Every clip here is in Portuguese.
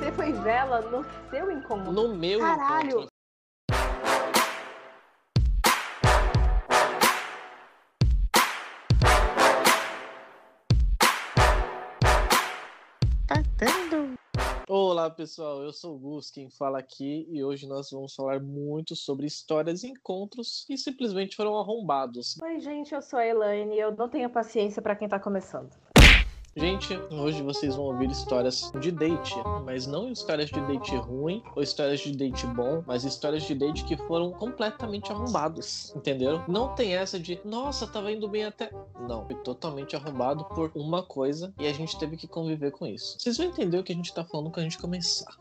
Você foi vela no seu encontro. No meu Caralho. encontro. Olá pessoal, eu sou o Gus, quem fala aqui, e hoje nós vamos falar muito sobre histórias e encontros que simplesmente foram arrombados. Oi, gente, eu sou a Elaine e eu não tenho paciência pra quem tá começando. Gente, hoje vocês vão ouvir histórias de date, mas não histórias de date ruim ou histórias de date bom, mas histórias de date que foram completamente arrombados, entenderam? Não tem essa de, nossa, tava indo bem até. Não, foi totalmente arrombado por uma coisa e a gente teve que conviver com isso. Vocês vão entender o que a gente tá falando quando a gente começar.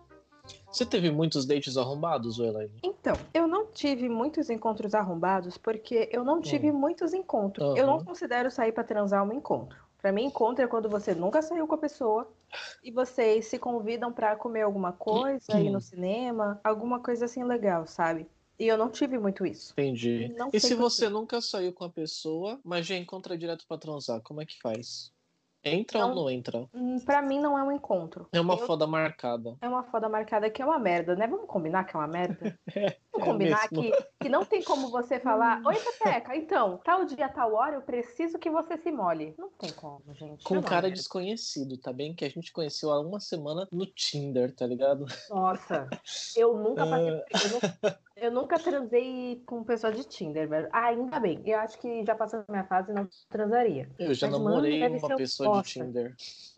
Você teve muitos dates arrombados, Elaine? Então, eu não tive muitos encontros arrombados porque eu não tive muitos encontros. Eu não considero sair pra transar um encontro. Pra mim, encontro é quando você nunca saiu com a pessoa e vocês se convidam pra comer alguma coisa, ir no cinema, alguma coisa assim legal, sabe? E eu não tive muito isso. Entendi. Não E se você nunca saiu com a pessoa, mas já encontra direto pra transar, como é que faz? Entra Não. ou não entra? Hum, Pra mim não é um encontro. É uma Eu- foda marcada. É uma foda marcada que é uma merda, né? Vamos combinar que é uma merda? Vamos é combinar mesmo. que, que não tem como você falar, oi Pepeca, então, tal dia, tal hora, eu preciso que você se molhe. Não tem como, gente. Com é um cara merda. desconhecido, tá bem? Que a gente conheceu há uma semana no Tinder, tá ligado? Nossa, eu nunca passei É. Eu, nu- eu nunca transei com pessoa de Tinder, velho. Ah, ainda bem. Eu acho que já passou a minha fase e não transaria. Eu já Mas, namorei uma um pessoa de bosta. Tinder.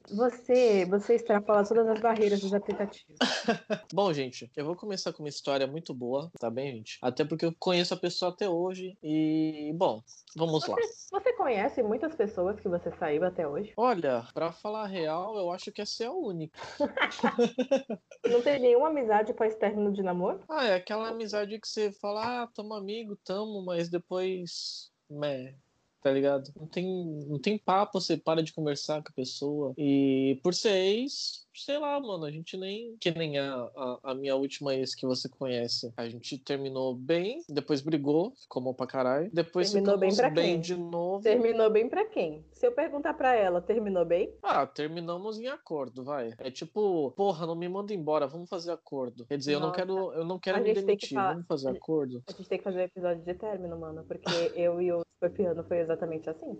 Você, você extrapola todas as barreiras dos aplicativos. Bom, gente, eu vou começar com uma história muito boa, tá bem, gente? Até porque eu conheço a pessoa até hoje e, bom, vamos lá. Você, você conhece muitas pessoas que você saiu até hoje? Olha, pra falar real, eu acho que essa é a única. Não tem nenhuma amizade pós-término de namoro? Ah, é aquela amizade que você fala, ah, tamo amigo, tamo, mas depois. Meh, tá ligado? Não tem, não tem papo, você para de conversar com a pessoa. E por ser ex, sei lá, mano, a gente nem. Que nem a, a, a minha última ex que você conhece. A gente terminou bem, depois brigou, ficou mal pra caralho. Depois Terminou bem pra bem quem? de novo. Terminou bem pra quem? Se eu perguntar pra ela, terminou bem? Ah, terminamos em acordo, vai. É tipo, porra, não me manda embora, vamos fazer acordo. Quer dizer, eu não Nossa. quero, eu não quero A me gente tem que demitir, falar- vamos fazer acordo. A gente tem que fazer um episódio de término, mano, porque eu e o Escorpiano foi exatamente assim.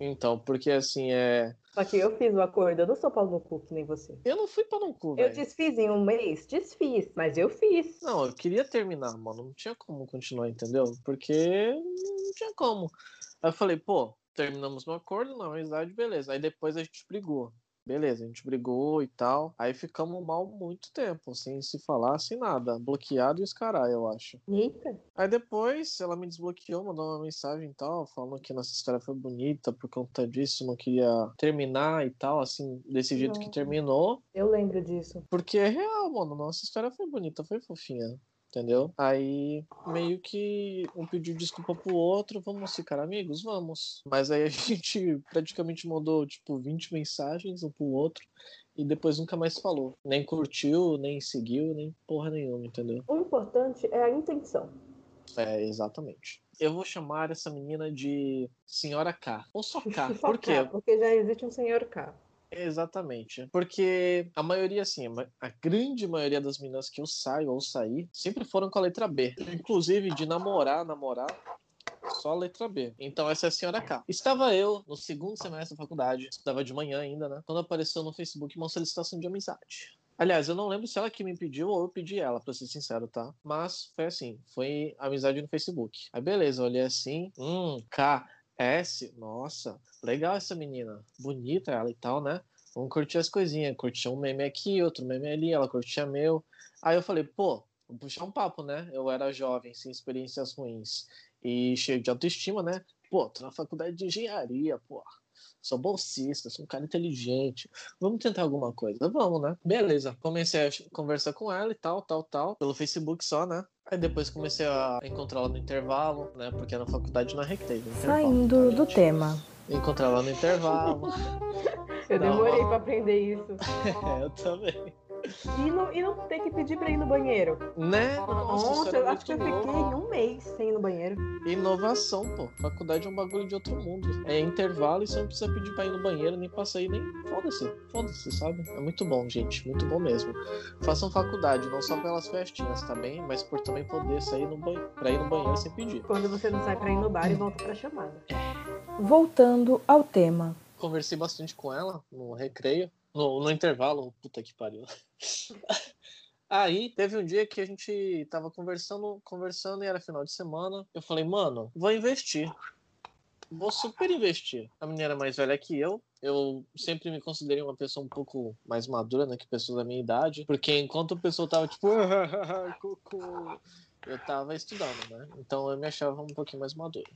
Então, porque assim, é. Só que eu fiz o acordo, eu não sou pau no cu que nem você. Eu não fui pra no cu, Eu velho. desfiz em um mês? Desfiz, mas eu fiz. Não, eu queria terminar, mano. Não tinha como continuar, entendeu? Porque não tinha como. Aí eu falei, pô, terminamos no acordo, na amizade, beleza. Aí depois a gente brigou. Beleza, a gente brigou e tal. Aí ficamos mal muito tempo, sem se falar, sem nada. Bloqueado e os caralho, eu acho. Eita. Aí depois ela me desbloqueou, mandou uma mensagem e tal, falando que nossa história foi bonita por conta disso, não queria terminar e tal, assim, desse jeito que Nossa. terminou. Eu lembro disso. Porque é real, mano. Nossa história foi bonita, foi fofinha. Entendeu? Aí meio que um pediu desculpa pro outro, vamos ficar amigos? Vamos. Mas aí a gente praticamente mandou, tipo, 20 mensagens um pro outro e depois nunca mais falou. Nem curtiu, nem seguiu, nem porra nenhuma, entendeu? O importante é a intenção. É, exatamente. Eu vou chamar essa menina de Senhora K. Ou só K. Por quê? Porque já existe um senhor K. Exatamente. Porque a maioria, assim, a grande maioria das meninas que eu saio ou saí sempre foram com a letra B. Inclusive, de namorar, namorar, só a letra B. Então, essa é a senhora K. Estava eu no segundo semestre da faculdade, estava de manhã ainda, né? Quando apareceu no Facebook uma solicitação de amizade. Aliás, eu não lembro se ela que me pediu ou eu pedi ela, pra ser sincero, tá? Mas foi assim, foi amizade no Facebook. Aí beleza, eu olhei assim, hum, K, S, nossa, legal essa menina, bonita ela e tal, né? Vamos curtir as coisinhas, curtir um meme aqui, outro meme ali, ela curtia meu. Aí eu falei, pô, vou puxar um papo, né? Eu era jovem, sem experiências ruins e cheio de autoestima, né? Pô, tô na faculdade de engenharia, pô. Sou bolsista, sou um cara inteligente. Vamos tentar alguma coisa? Vamos, né? Beleza. Comecei a conversar com ela e tal, tal, tal. Pelo Facebook só, né? Aí depois comecei a encontrar ela no intervalo, né? Porque na faculdade não é no intervalo, Saindo do tema. Encontrar ela no intervalo. Eu demorei pra aprender isso. É, eu também. E não, e não ter que pedir pra ir no banheiro. Né? Nossa, era eu acho que eu fiquei um mês sem ir no banheiro. Inovação, pô. Faculdade é um bagulho de outro mundo. É intervalo e você não precisa pedir pra ir no banheiro, nem pra sair, nem. Foda-se. Foda-se, sabe? É muito bom, gente. Muito bom mesmo. Façam faculdade, não só pelas festinhas, tá bem? Mas por também poder sair no banheiro. Pra ir no banheiro sem pedir. Quando você não sai pra ir no bar e volta pra chamada. Voltando ao tema. Conversei bastante com ela no recreio. No, no intervalo, puta que pariu. Aí teve um dia que a gente tava conversando, conversando e era final de semana. Eu falei, mano, vou investir. Vou super investir. A menina era mais velha que eu. Eu sempre me considerei uma pessoa um pouco mais madura, né, que pessoas da minha idade. Porque enquanto a pessoa tava tipo, eu tava estudando, né? Então eu me achava um pouquinho mais maduro.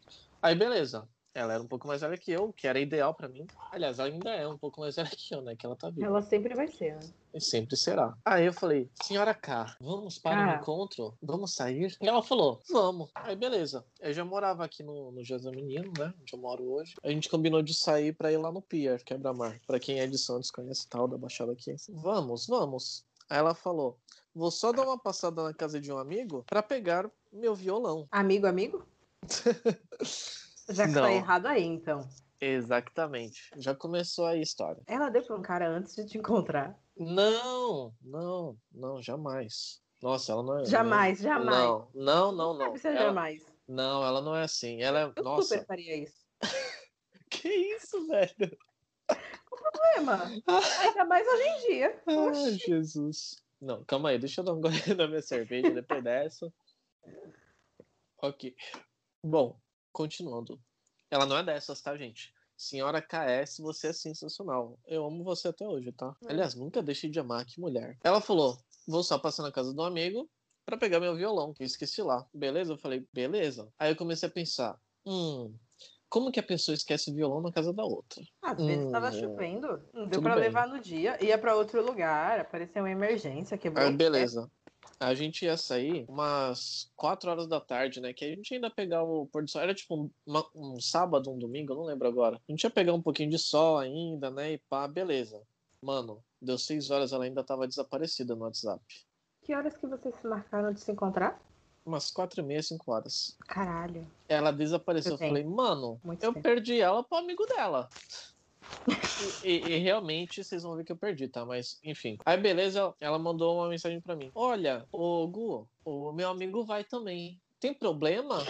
Aí beleza. Ela era um pouco mais velha que eu, que era ideal pra mim. Aliás, ela ainda é um pouco mais velha que eu, né? Que ela tá viva. Ela sempre vai ser, né? E sempre será. Aí eu falei, senhora K, vamos para o K. encontro? Vamos sair? E ela falou, vamos. Aí beleza. Eu já morava aqui no, no Jazz Menino, né? Onde eu moro hoje. A gente combinou de sair pra ir lá no Pier, Quebra-Mar. Pra quem é de Santos, conhece tal da Baixada aqui. Vamos, vamos. Aí ela falou, vou só dar uma passada na casa de um amigo pra pegar meu violão. Amigo, amigo? Já que Não. tá errado aí, então. Exatamente. Já começou a história. Ela deu pra um cara antes de te encontrar. Não, não, não, jamais. Nossa, ela não é. Jamais, jamais. Não, não, não, não. Ser Ela- jamais. Não, ela não é assim. Ela é. Eu Nossa, super faria isso. que isso, velho? Problema. Ainda mais hoje em dia. Ai, Jesus. Não, calma aí, deixa eu dar um gole na minha cerveja depois dessa. Ok. Bom, continuando. Ela não é dessas, tá, gente? Senhora KS, você é sensacional. Eu amo você até hoje, tá? Aliás, nunca deixei de amar, que mulher. Ela falou: vou só passar na casa do amigo pra pegar meu violão, que eu esqueci lá. Beleza? Eu falei, beleza. Aí eu comecei a pensar: hum, como que a pessoa esquece o violão na casa da outra? Às vezes tava Hum, chovendo, não deu bem. levar no dia, ia pra outro lugar, apareceu uma emergência, quebrou. Pé. beleza. A gente ia sair umas 4 horas da tarde, né? Que a gente ainda pegar o pôr do sol. Era tipo um, uma- um sábado, um domingo, eu não lembro agora. A gente ia pegar um pouquinho de sol ainda, né? E pá, beleza. Mano, deu 6 horas, ela ainda tava desaparecida no WhatsApp. Que horas que vocês se marcaram de se encontrar? Umas 4 e meia, 5 horas. Caralho, Ela desapareceu. Eu Muito falei, mano, muito eu tempo. perdi ela pro amigo dela. E, e- realmente vocês vão ver que eu perdi, tá? Mas, enfim. Aí, beleza, ela mandou uma mensagem pra mim. Olha, ô Gu, o meu amigo vai também. Tem problema?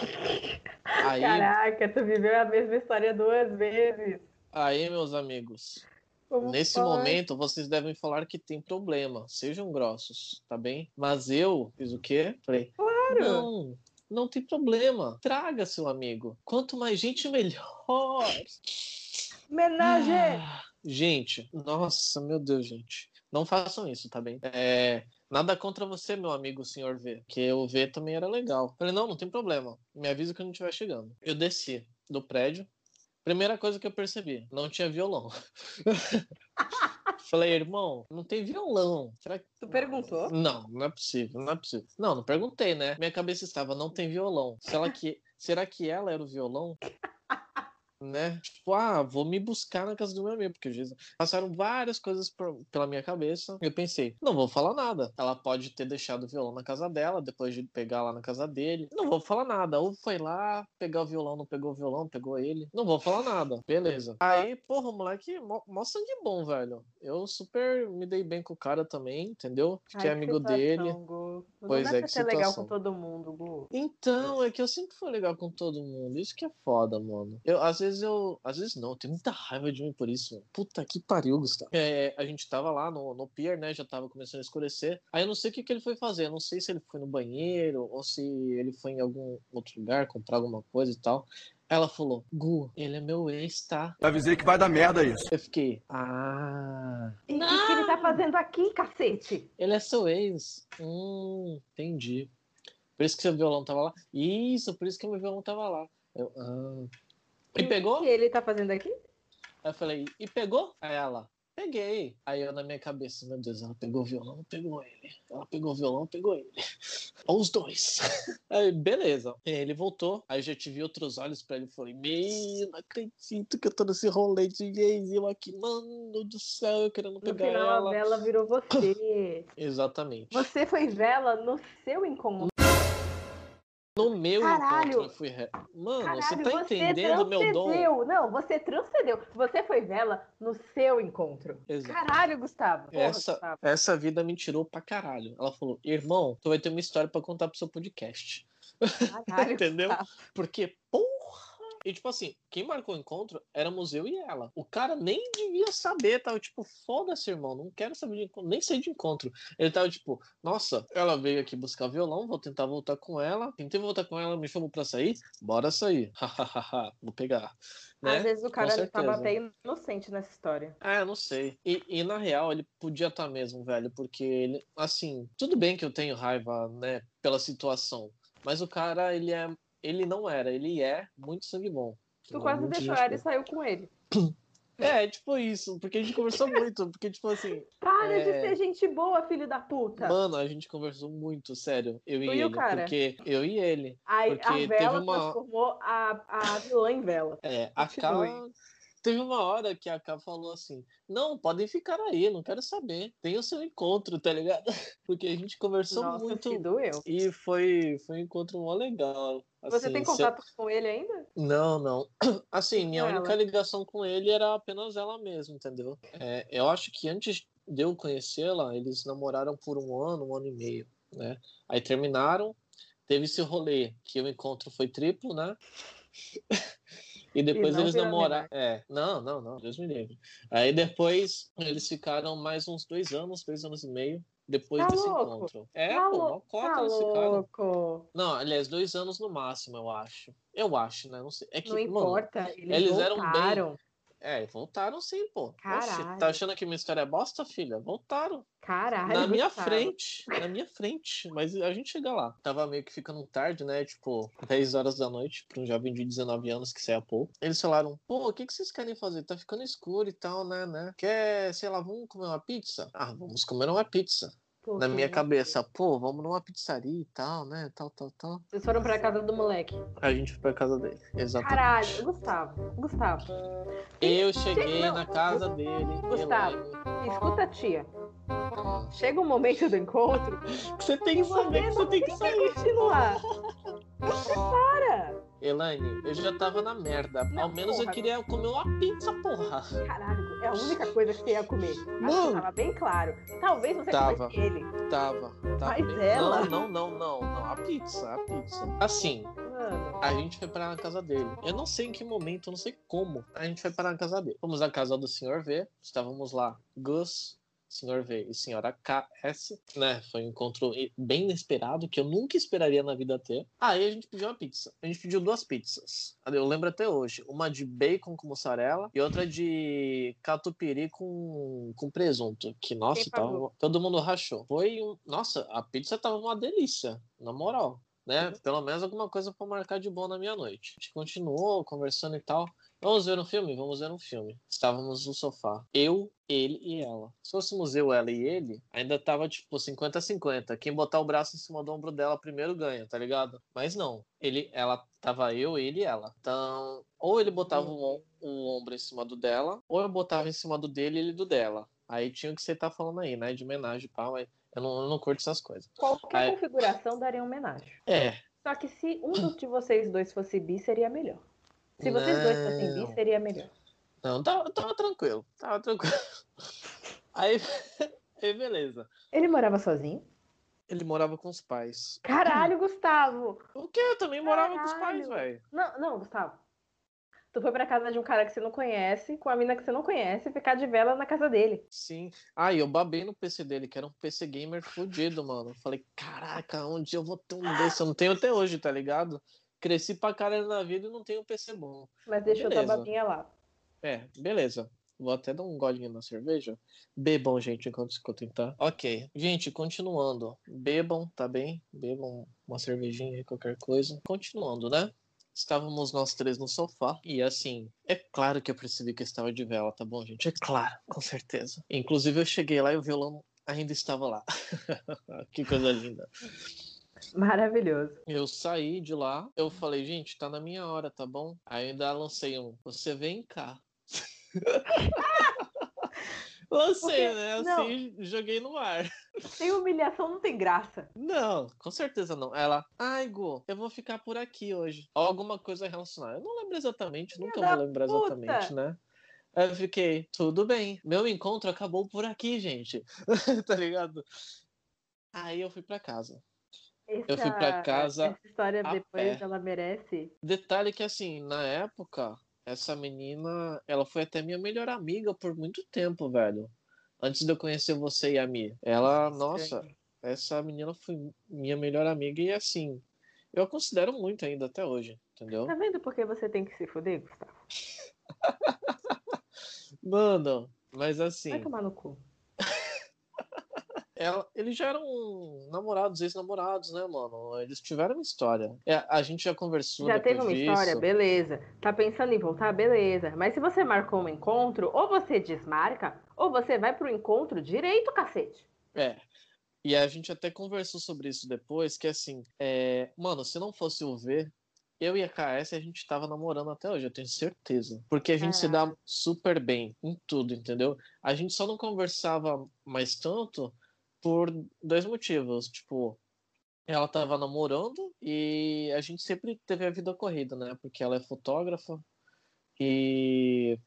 Aí, Caraca, tu viveu a mesma história duas vezes. aí, meus amigos, Como nesse pode? momento vocês devem falar que tem problema. Sejam grossos, tá bem? Mas eu fiz o quê? Falei, Claro. não, não tem problema. Traga seu amigo. Quanto mais gente, melhor. Homenagem! Ah, gente, nossa, meu Deus, gente. Não façam isso, tá bem? É, nada contra você, meu amigo, senhor V. Que o V também era legal. Falei, não, não tem problema. Me avisa quando estiver chegando. Eu desci do prédio. Primeira coisa que eu percebi, não tinha violão. Falei, irmão, não tem violão. Será que. Tu perguntou? Não, não é possível, não é possível. Não, não perguntei, né? Minha cabeça estava, não tem violão. Será que, será que ela era o violão? né? Tipo, ah, vou me buscar na casa do meu amigo, porque Jesus. Passaram várias coisas por- pela minha cabeça. Eu pensei, não vou falar nada. Ela pode ter deixado o violão na casa dela, depois de pegar lá na casa dele. Não vou falar nada. Ou foi lá, pegar o violão, não pegou o violão, pegou ele. Não vou falar nada. Beleza. Aí, porra, o moleque, mó, mó sangue bom, velho. Eu super me dei bem com o cara também, entendeu? Fiquei Ai, que amigo situação, dele. Gu. Não Pois é, que ser legal situação. com todo mundo, Gu. Então, é que eu sempre fui legal com todo mundo. Isso que é foda, mano. Eu, às vezes eu. Às vezes não, eu tenho muita raiva de mim por isso. mano. Puta que pariu, Gustavo. É, a gente tava lá no, no pier, né? Já tava começando a escurecer. Aí eu não sei o que, que ele foi fazer. Eu não sei se ele foi no banheiro ou se ele foi em algum outro lugar comprar alguma coisa e tal. Ela falou, Gu, ele é meu ex, tá? Eu avisei que vai dar merda isso. Eu fiquei, ah, E o que, que ele tá fazendo aqui, cacete? ele é seu ex. Hum, entendi. Por isso que seu violão tava lá. Isso, por isso que meu violão tava lá. Eu, ah. E pegou? Que ele tá fazendo aqui? Aí eu falei, e pegou? Aí ela, Peguei. Aí eu na minha cabeça, meu Deus, ela pegou o violão, pegou ele. Ela pegou o violão, pegou ele. Ou os dois. Aí, beleza. Ele voltou. Aí eu já tive outros olhos pra ele e falei, meu, não acredito que eu tô nesse rolê de gays. Eu aqui, mano do céu, eu querendo No pegar final, ela. a vela virou você. Exatamente. Você foi vela no seu encontro. No meu Caralho. encontro eu fui. Re... Mano, Caralho, você tá entendendo o meu dom? Não, você transcendeu. Você foi vela no seu encontro. Exato. Caralho, Gustavo. Porra, Essa, Gustavo. essa vida me tirou pra caralho. Ela falou, irmão, tu vai ter uma história pra contar pro seu podcast. Caralho, Entendeu? Gustavo. Porque, porra! E tipo assim, quem marcou o encontro éramos eu e ela. O cara nem devia saber, tava tipo, foda-se, irmão, não quero saber de encontro, nem sei de encontro. Ele tava tipo, nossa, ela veio aqui buscar violão, vou tentar voltar com ela. Tentei voltar com ela, me chamou pra sair, bora sair. Hahaha, vou pegar. Né? Às vezes o cara tava até inocente nessa história. Ah, eu não sei. E, e na real, ele podia estar mesmo, velho, porque ele, assim, tudo bem que eu tenho raiva, né, pela situação, mas o cara, ele é, ele não era, ele é muito sangue bom. Tu quase Muito deixou ela e saiu com ele. É, tipo isso, porque a gente conversou muito, porque, tipo assim, Para de É. ser gente boa, filho da puta. mano, a gente conversou muito, sério, eu e Tu e ele, cara? porque eu e ele, Aí porque a vela uma- transformou a, a vilã em vela. é, a Continue. teve uma hora que a Ká falou assim, não, podem ficar aí, não quero saber, tem o seu encontro, tá ligado? Porque a gente conversou Nossa, muito, que doeu. E foi, foi um encontro mó legal. Você Assim, tem se eu- contato com ele ainda? Não, não. Assim, minha Com única ela? ligação com ele era apenas ela mesma, entendeu? É, eu acho que antes de eu conhecê-la, eles namoraram por um ano, um ano e meio, né? Aí terminaram, teve esse rolê, que o encontro foi triplo, né? E depois não eles namoraram. É, não, não, não, Deus me livre. Aí depois eles ficaram mais uns dois anos, dois anos e meio, depois Tá desse louco? encontro. É, Tá pô, mó cota Tá ficaram. louco. Não, aliás, dois anos no máximo, eu acho. Eu acho, né? Não sei. É que, Não mano, importa. Eles, eles eram bem- voltaram. É, voltaram sim, pô. Oxe, Caralho. tá achando que minha história é bosta, filha? Voltaram. Caralho. na minha Gustavo. frente. Na minha frente. Mas a gente chega lá. Tava meio que ficando tarde, né? Tipo, 10 horas da noite, pra um jovem de 19 anos que sai a pouco. Eles falaram, pô, o que, que vocês querem fazer? Tá ficando escuro e tal, né, né? Quer, sei lá, vamos comer uma pizza? Ah, vamos comer uma pizza. Pô, Na minha cabeça, pô, vamos numa pizzaria e tal, né? Tal, tal, tal. Vocês foram pra casa do moleque. A gente foi pra casa dele. Exatamente. Caralho, Gustavo. Gustavo. Eu cheguei Não, na casa dele. Gustavo. Elaine. Escuta a tia. Ah. Chega o momento do encontro Você tem que saber que você tem que sair. continuar. Você para. Elaine, eu já tava na merda. Não, Ao menos eu porra. queria comer uma pizza, porra. Caralho, é a única coisa que você ia comer. Mano. tava bem claro. Talvez você Tava. ele. Tava. tava Mas bem- ela? Não, não, não, não, não. A pizza, a pizza. Assim, a gente foi parar na casa dele. Eu não sei em que momento, eu não sei como. A gente foi parar na casa dele. Fomos na casa do senhor V. Estávamos lá, Gus, senhor V e senhora KS, né? Foi um encontro bem inesperado, que eu nunca esperaria na vida ter. Aí a gente pediu uma pizza. A gente pediu duas pizzas. Eu lembro até hoje. Uma de bacon com mussarela e outra de catupiry com, com presunto. Que, nossa, tava, todo mundo rachou. Foi um... Nossa, a pizza tava uma delícia, na moral. Né? Pelo menos alguma coisa pra marcar de bom na minha noite. A gente continuou conversando e tal. Vamos ver um filme? Vamos ver um filme. Estávamos no sofá. Eu, ele e ela. Se fôssemos eu, ela e ele, ainda tava tipo 50-50. Quem botar o braço em cima do ombro dela primeiro ganha, tá ligado? Mas não. Ele, ela tava eu, ele e ela. Então, ou ele botava o, o ombro em cima do dela, ou eu botava em cima do dele e ele do dela. Aí tinha o que você tá falando aí, né? De homenagem e pau, mas eu não, eu não curto essas coisas. Qualquer Aí- configuração daria homenagem. É, Só que se um de vocês dois fosse bi, seria melhor. Se vocês dois fossem Não. bi, seria melhor. Não, tava, tava tranquilo, tava tranquilo. Aí, aí, beleza. Ele morava sozinho? Ele morava com os pais. Caralho, Gustavo! O quê? Eu também morava com os pais, Caralho. velho. Não, não, Gustavo. Tu foi pra casa de um cara que você não conhece, com a mina que você não conhece, ficar de vela na casa dele. Sim. Ah, e eu babei no PC dele, que era um PC gamer fudido, mano. Falei, caraca, um dia eu vou ter um desse. Eu não tenho até hoje, tá ligado? Cresci pra caralho na vida e não tenho um PC bom. Mas deixou Beleza. babinha lá. É, beleza. Vou até dar um golinho na cerveja. Bebam, gente, enquanto escutem, tá? Ok. Gente, continuando. Bebam, tá bem? Bebam uma cervejinha aí, qualquer coisa. Continuando, né? Estávamos nós três no sofá e assim, é claro que eu percebi que eu estava de vela, tá bom, gente? É claro, com certeza. Inclusive eu cheguei lá e o violão ainda estava lá. que coisa linda. Maravilhoso. Eu saí de lá, eu falei, gente, tá na minha hora, tá bom? Aí ainda lancei um, você vem cá. Lancei, né? Assim, não. joguei no ar. Sem humilhação não tem graça. Não, com certeza não. Ela, ai, Go, eu vou ficar por aqui hoje. Alguma coisa relacionada. Eu não lembro exatamente, Minha nunca vou lembrar puta. exatamente, né? Aí eu fiquei, tudo bem. Meu encontro acabou por aqui, gente. tá ligado? Aí eu fui para casa. Essa, eu fui para casa. Essa história depois pé. ela merece. Detalhe que assim, na época, essa menina, ela foi até minha melhor amiga por muito tempo, velho. Antes de eu conhecer você e a Mi. Ela, nossa, essa menina foi minha melhor amiga e assim, eu a considero muito ainda até hoje, entendeu? Tá vendo por que você tem que se fuder, Gustavo? Mano, mas assim. Vai tomar no cu ela, eles já eram namorados, ex-namorados, né, mano? Eles tiveram uma história. É, a gente já conversou. Já teve uma disso. história, beleza. Tá pensando em voltar, beleza. Mas se você marcou um encontro, ou você desmarca, ou você vai pro encontro direito, cacete. É. E a gente até conversou sobre isso depois, que assim, é... mano, se não fosse o V, eu e a KS a gente tava namorando até hoje, eu tenho certeza. Porque a gente é. se dá super bem em tudo, entendeu? A gente só não conversava mais tanto por dois motivos. Tipo, ela tava namorando e a gente sempre teve a vida corrida, né? Porque ela é fotógrafa e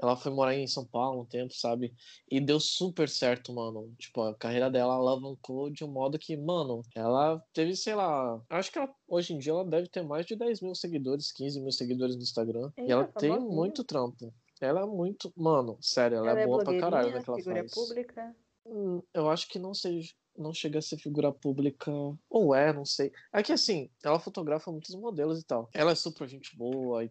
ela foi morar em São Paulo um tempo, sabe? E deu super certo, mano. Tipo, a carreira dela alavancou de um modo que, mano, ela teve, sei lá. Acho que ela, hoje em dia ela deve ter mais de 10 mil seguidores, 15 mil seguidores no Instagram. Eita, e ela tem muito trampo. Ela é muito. Mano, sério, ela, ela é, é boa pra caralho naquela figura pública. Hum, eu acho que não seja. Não chega a ser figura pública. Ou é, não sei. É que assim, ela fotografa muitos modelos e tal. Ela é super gente boa. E...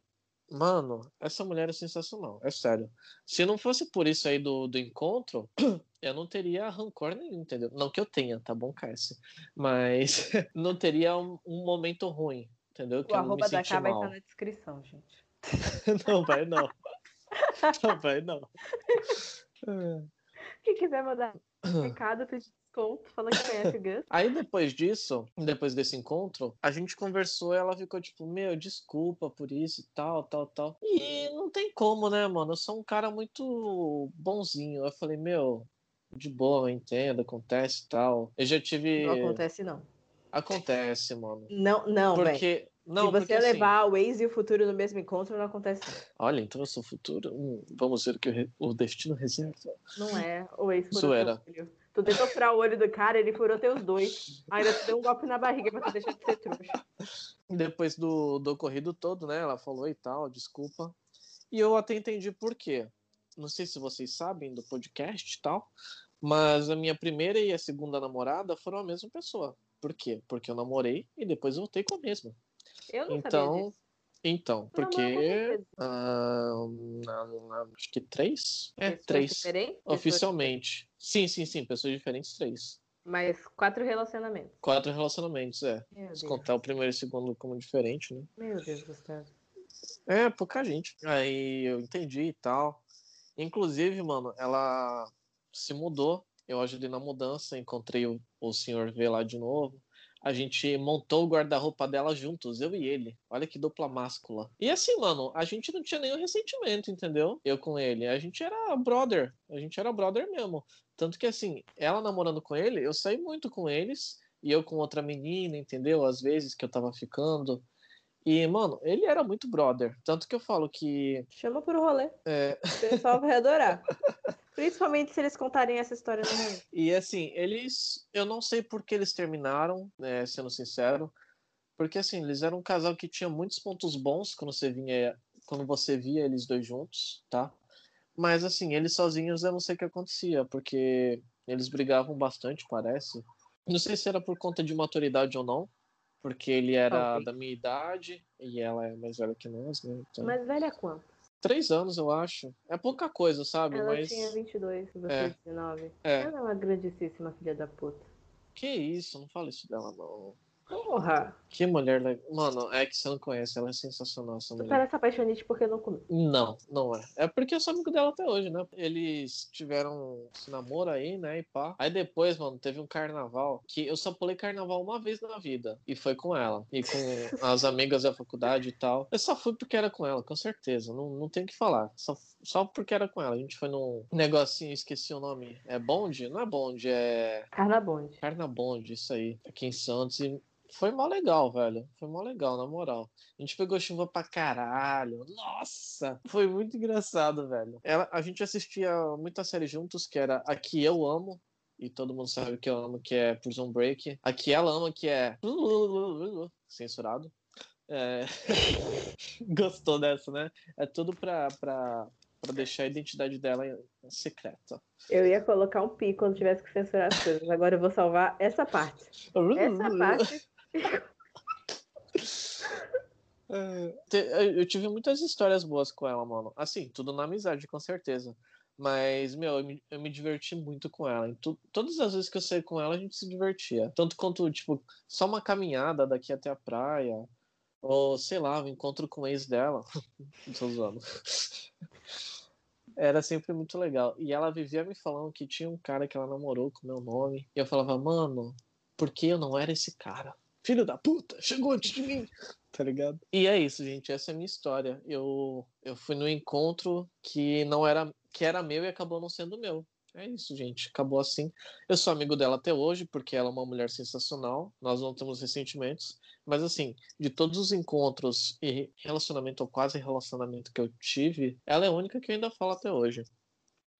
Mano, essa mulher é sensacional. É sério. Se não fosse por isso aí do, do encontro, eu não teria rancor nenhum, entendeu? Não que eu tenha, tá bom, Cassie? Mas não teria um, um momento ruim, entendeu? Que o arroba da K vai estar na descrição, gente. não vai não. Não vai não. É. Quem quiser mandar recado, pedir desconto, fala que conhece o Gus. Aí depois disso, depois desse encontro, a gente conversou e ela ficou tipo, meu, desculpa por isso e tal, tal, tal. E não tem como, né, mano? Eu sou um cara muito bonzinho. Eu falei, meu, de boa, eu entendo, acontece e tal. Eu já tive. Não acontece, não. Acontece, mano. Não, não, Porque. Não, Se você porque, levar assim... o ex e o futuro no mesmo encontro, não acontece. Olha, então eu sou futuro. Hum, vamos ver o que o destino reserva. Não é. O ex furou Zoeira. filho. Tu tentou furar o olho do cara, ele furou teus dois. Ainda te deu um golpe na barriga pra tu deixar de ser trouxa. Depois do, do ocorrido todo, né? Ela falou e tal, desculpa. E eu até entendi por quê. Não sei se vocês sabem do podcast e tal, mas a minha primeira e a segunda namorada foram a mesma pessoa. Por quê? Porque eu namorei e depois voltei com a mesma. Eu não então, Então, porque. Uh, acho que três? É, pessoas três. Diferentes? Oficialmente. Sim, sim, sim. Pessoas diferentes, três. Mas quatro relacionamentos. Quatro relacionamentos, é. Se contar o primeiro e o segundo como diferente, né? Meu Deus, Gustavo. É, pouca gente. Aí eu entendi e tal. Inclusive, mano, ela se mudou. Eu ajudei na mudança, encontrei o, o senhor V lá de novo a gente montou o guarda-roupa dela juntos, eu e ele. Olha que dupla máscula. E assim, mano, a gente não tinha nenhum ressentimento, entendeu? Eu com ele. A gente era brother. A gente era brother mesmo. Tanto que assim, ela namorando com ele, eu saí muito com eles. E eu com outra menina, entendeu? Às vezes que eu tava ficando. E, mano, ele era muito brother. Tanto que eu falo que. Chama pro rolê. É... O pessoal vai adorar. Principalmente se eles contarem essa história no meio. E assim, eles. Eu não sei por que eles terminaram, né, sendo sincero. Porque assim, eles eram um casal que tinha muitos pontos bons quando você vinha. Quando você via eles dois juntos, tá? Mas assim, eles sozinhos eu não sei o que acontecia, porque eles brigavam bastante, parece. Não sei se era por conta de maturidade ou não, porque ele era okay. da minha idade e ela é mais velha que nós, né? Então... Mais velha quanto? Três anos, eu acho. É pouca coisa, sabe? Ela Mas... tinha 22, você é. 19. É. Ela é uma grandíssima filha da puta. Que isso, não fala isso dela, não. Porra! Que mulher legal. Mano, é que você não conhece, ela é sensacional essa mulher. parece apaixonite porque não comi. Não, não é. É porque eu sou amigo dela até hoje, né? Eles tiveram esse namoro aí, né? E pá. Aí depois, mano, teve um carnaval que eu só pulei carnaval uma vez na vida. E foi com ela. E com as amigas da faculdade e tal. Eu só fui porque era com ela, com certeza. Não, não tem o que falar. Só, só porque era com ela. A gente foi num negocinho, esqueci o nome. É bonde? Não é bonde, é. Carnabonde. Carnabonde, isso aí. Aqui em Santos. E foi mó legal, velho. Foi mó legal, na moral. A gente pegou chuva pra caralho. Nossa! Foi muito engraçado, velho. Ela, a gente assistia muita série juntos, que era A Que Eu Amo. E todo mundo sabe que eu amo, que é Prison Break. A que ela ama, que é. Censurado. É... Gostou dessa, né? É tudo pra, pra, pra deixar a identidade dela secreta. Eu ia colocar um pi quando tivesse que censurar as coisas. Agora eu vou salvar essa parte. Essa parte. Eu tive muitas histórias boas com ela, mano. Assim, tudo na amizade, com certeza. Mas, meu, eu me, eu me diverti muito com ela. Tu- todas as vezes que eu saí com ela, a gente se divertia. Tanto quanto, tipo, só uma caminhada daqui até a praia. Ou, sei lá, um encontro com o ex dela. Tô zoando. Era sempre muito legal. E ela vivia me falando que tinha um cara que ela namorou com meu nome. E eu falava, mano, por que eu não era esse cara? Filho da puta, chegou antes de mim. Tá ligado? E é isso, gente. Essa é a minha história. Eu, eu fui no encontro que não era que era meu e acabou não sendo meu. É isso, gente. Acabou assim. Eu sou amigo dela até hoje, porque ela é uma mulher sensacional. Nós não temos ressentimentos. Mas, assim, de todos os encontros e relacionamento ou quase relacionamento que eu tive, ela é a única que eu ainda falo até hoje.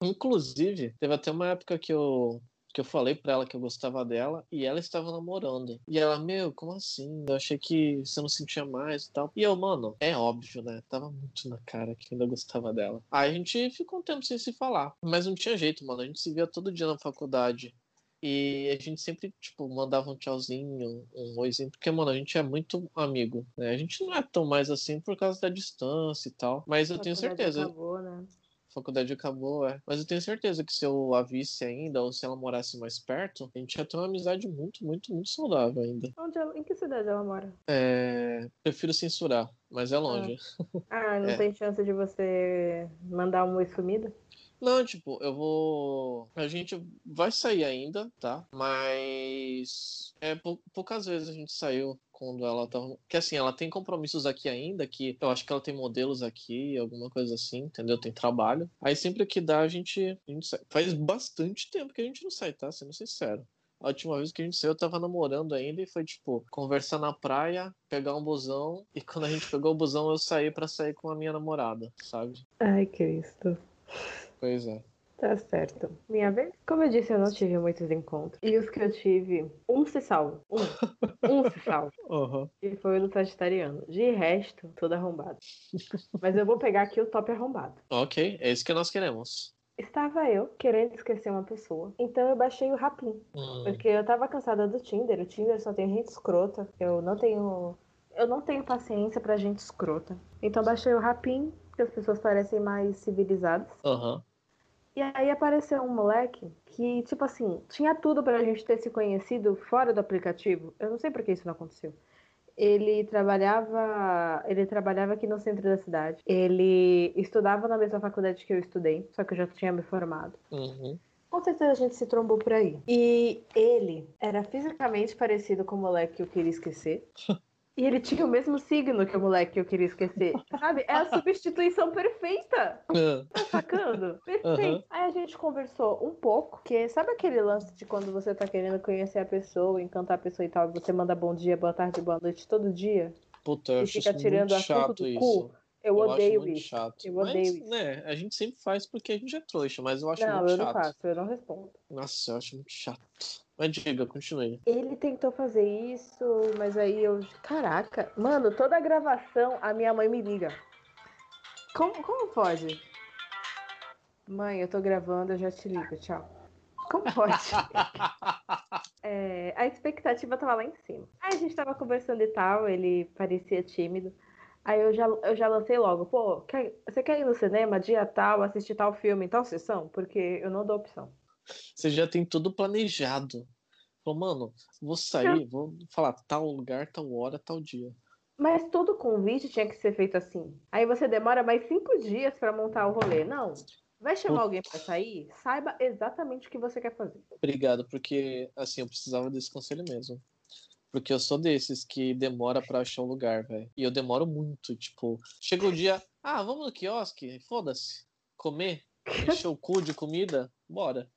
Inclusive, teve até uma época que eu, que eu falei pra ela que eu gostava dela e ela estava namorando. E ela, meu, como assim? Eu achei que você não sentia mais e tal. E eu, mano, é óbvio, né? Tava muito na cara que ainda gostava dela. Aí a gente ficou um tempo sem se falar. Mas não tinha jeito, mano. A gente se via todo dia na faculdade. E a gente sempre, tipo, mandava um tchauzinho, um oizinho, porque, mano, a gente é muito amigo, né? A gente não é tão mais assim por causa da distância e tal. Mas eu tenho certeza Acabou, né? A faculdade acabou, é. Mas eu tenho certeza que se eu a visse ainda, ou se ela morasse mais perto, a gente ia ter uma amizade muito, muito, muito saudável ainda. Onde ela- em que cidade ela mora? É, Prefiro censurar, mas é longe. Ah, não É. tem chance de você mandar um oi sumida? Não, tipo, eu vou. A gente vai sair ainda, tá? Mas. É, pou- poucas vezes a gente saiu quando ela tava. Que assim, ela tem compromissos aqui ainda, que eu acho que ela tem modelos aqui, alguma coisa assim, entendeu? Tem trabalho. Aí sempre que dá, a gente, a gente sai. Faz bastante tempo que a gente não sai, tá? Sendo sincero. A última vez que a gente saiu, eu tava namorando ainda e foi tipo, conversar na praia, pegar um busão, e quando a gente pegou o busão, eu saí pra sair com a minha namorada, sabe? Ai, Cristo. Pois é. Tá certo. Minha vez? Como eu disse, eu não tive muitos encontros. E os que eu tive, um se salva. Um. Um se salva. Aham. E foi o do Sagitariano. De resto, tudo arrombado. Mas eu vou pegar aqui o top arrombado. Ok, é isso que nós queremos. Estava eu querendo esquecer uma pessoa. Então eu baixei o Rapim. Hum, Porque eu tava cansada do Tinder. O Tinder só tem gente escrota. Eu não tenho. Eu não tenho paciência pra gente escrota. Então eu baixei o Rapim, porque as pessoas parecem mais civilizadas. Aham. E aí apareceu um moleque que, tipo assim, tinha tudo pra gente ter se conhecido fora do aplicativo. Eu não sei por que isso não aconteceu. Ele trabalhava, ele trabalhava aqui no centro da cidade. Ele estudava na mesma faculdade que eu estudei, só que eu já tinha me formado. Uhum. Com certeza a gente se trombou por aí. E ele era fisicamente parecido com o moleque que eu queria esquecer. E ele tinha o mesmo signo que o moleque que eu queria esquecer. Sabe? É a substituição perfeita. Ah, Tá sacando? Perfeito. Aham. Aí a gente conversou um pouco, que sabe aquele lance de quando você tá querendo conhecer a pessoa, encantar a pessoa e tal, e você manda bom dia, boa tarde, boa noite todo dia? Puta, eu E acho fica tirando muito chato isso. cu? Eu, acho odeio isso. chato. Eu mas, odeio isso. né, a gente sempre faz porque a gente é trouxa, mas eu acho Não, muito eu não chato. faço, eu não respondo. Nossa, eu acho muito chato. Mas diga, continue. Ele tentou fazer isso, mas aí eu. Caraca, mano, toda a gravação a minha mãe me liga. Como, como pode? Mãe, eu tô gravando, eu já te ligo, tchau. Como pode? É, a expectativa tava lá em cima. Aí a gente tava conversando e tal, ele parecia tímido. Aí eu já, eu já lancei logo, pô, quer- você quer ir no cinema dia tal, assistir tal filme em tal sessão? Porque eu não dou opção. Você já tem tudo planejado. Falou, mano, vou sair, vou falar tal lugar, tal hora, tal dia. Mas todo convite tinha que ser feito assim. Aí você demora mais cinco dias pra montar o rolê. Não. Vai chamar alguém pra sair? Saiba exatamente o que você quer fazer. Obrigado, porque assim, eu precisava desse conselho mesmo. Porque eu sou desses que demora pra achar um lugar, velho. E eu demoro muito, tipo, chega o dia, ah, vamos no quiosque, foda-se. Comer, encher o cu de comida, bora.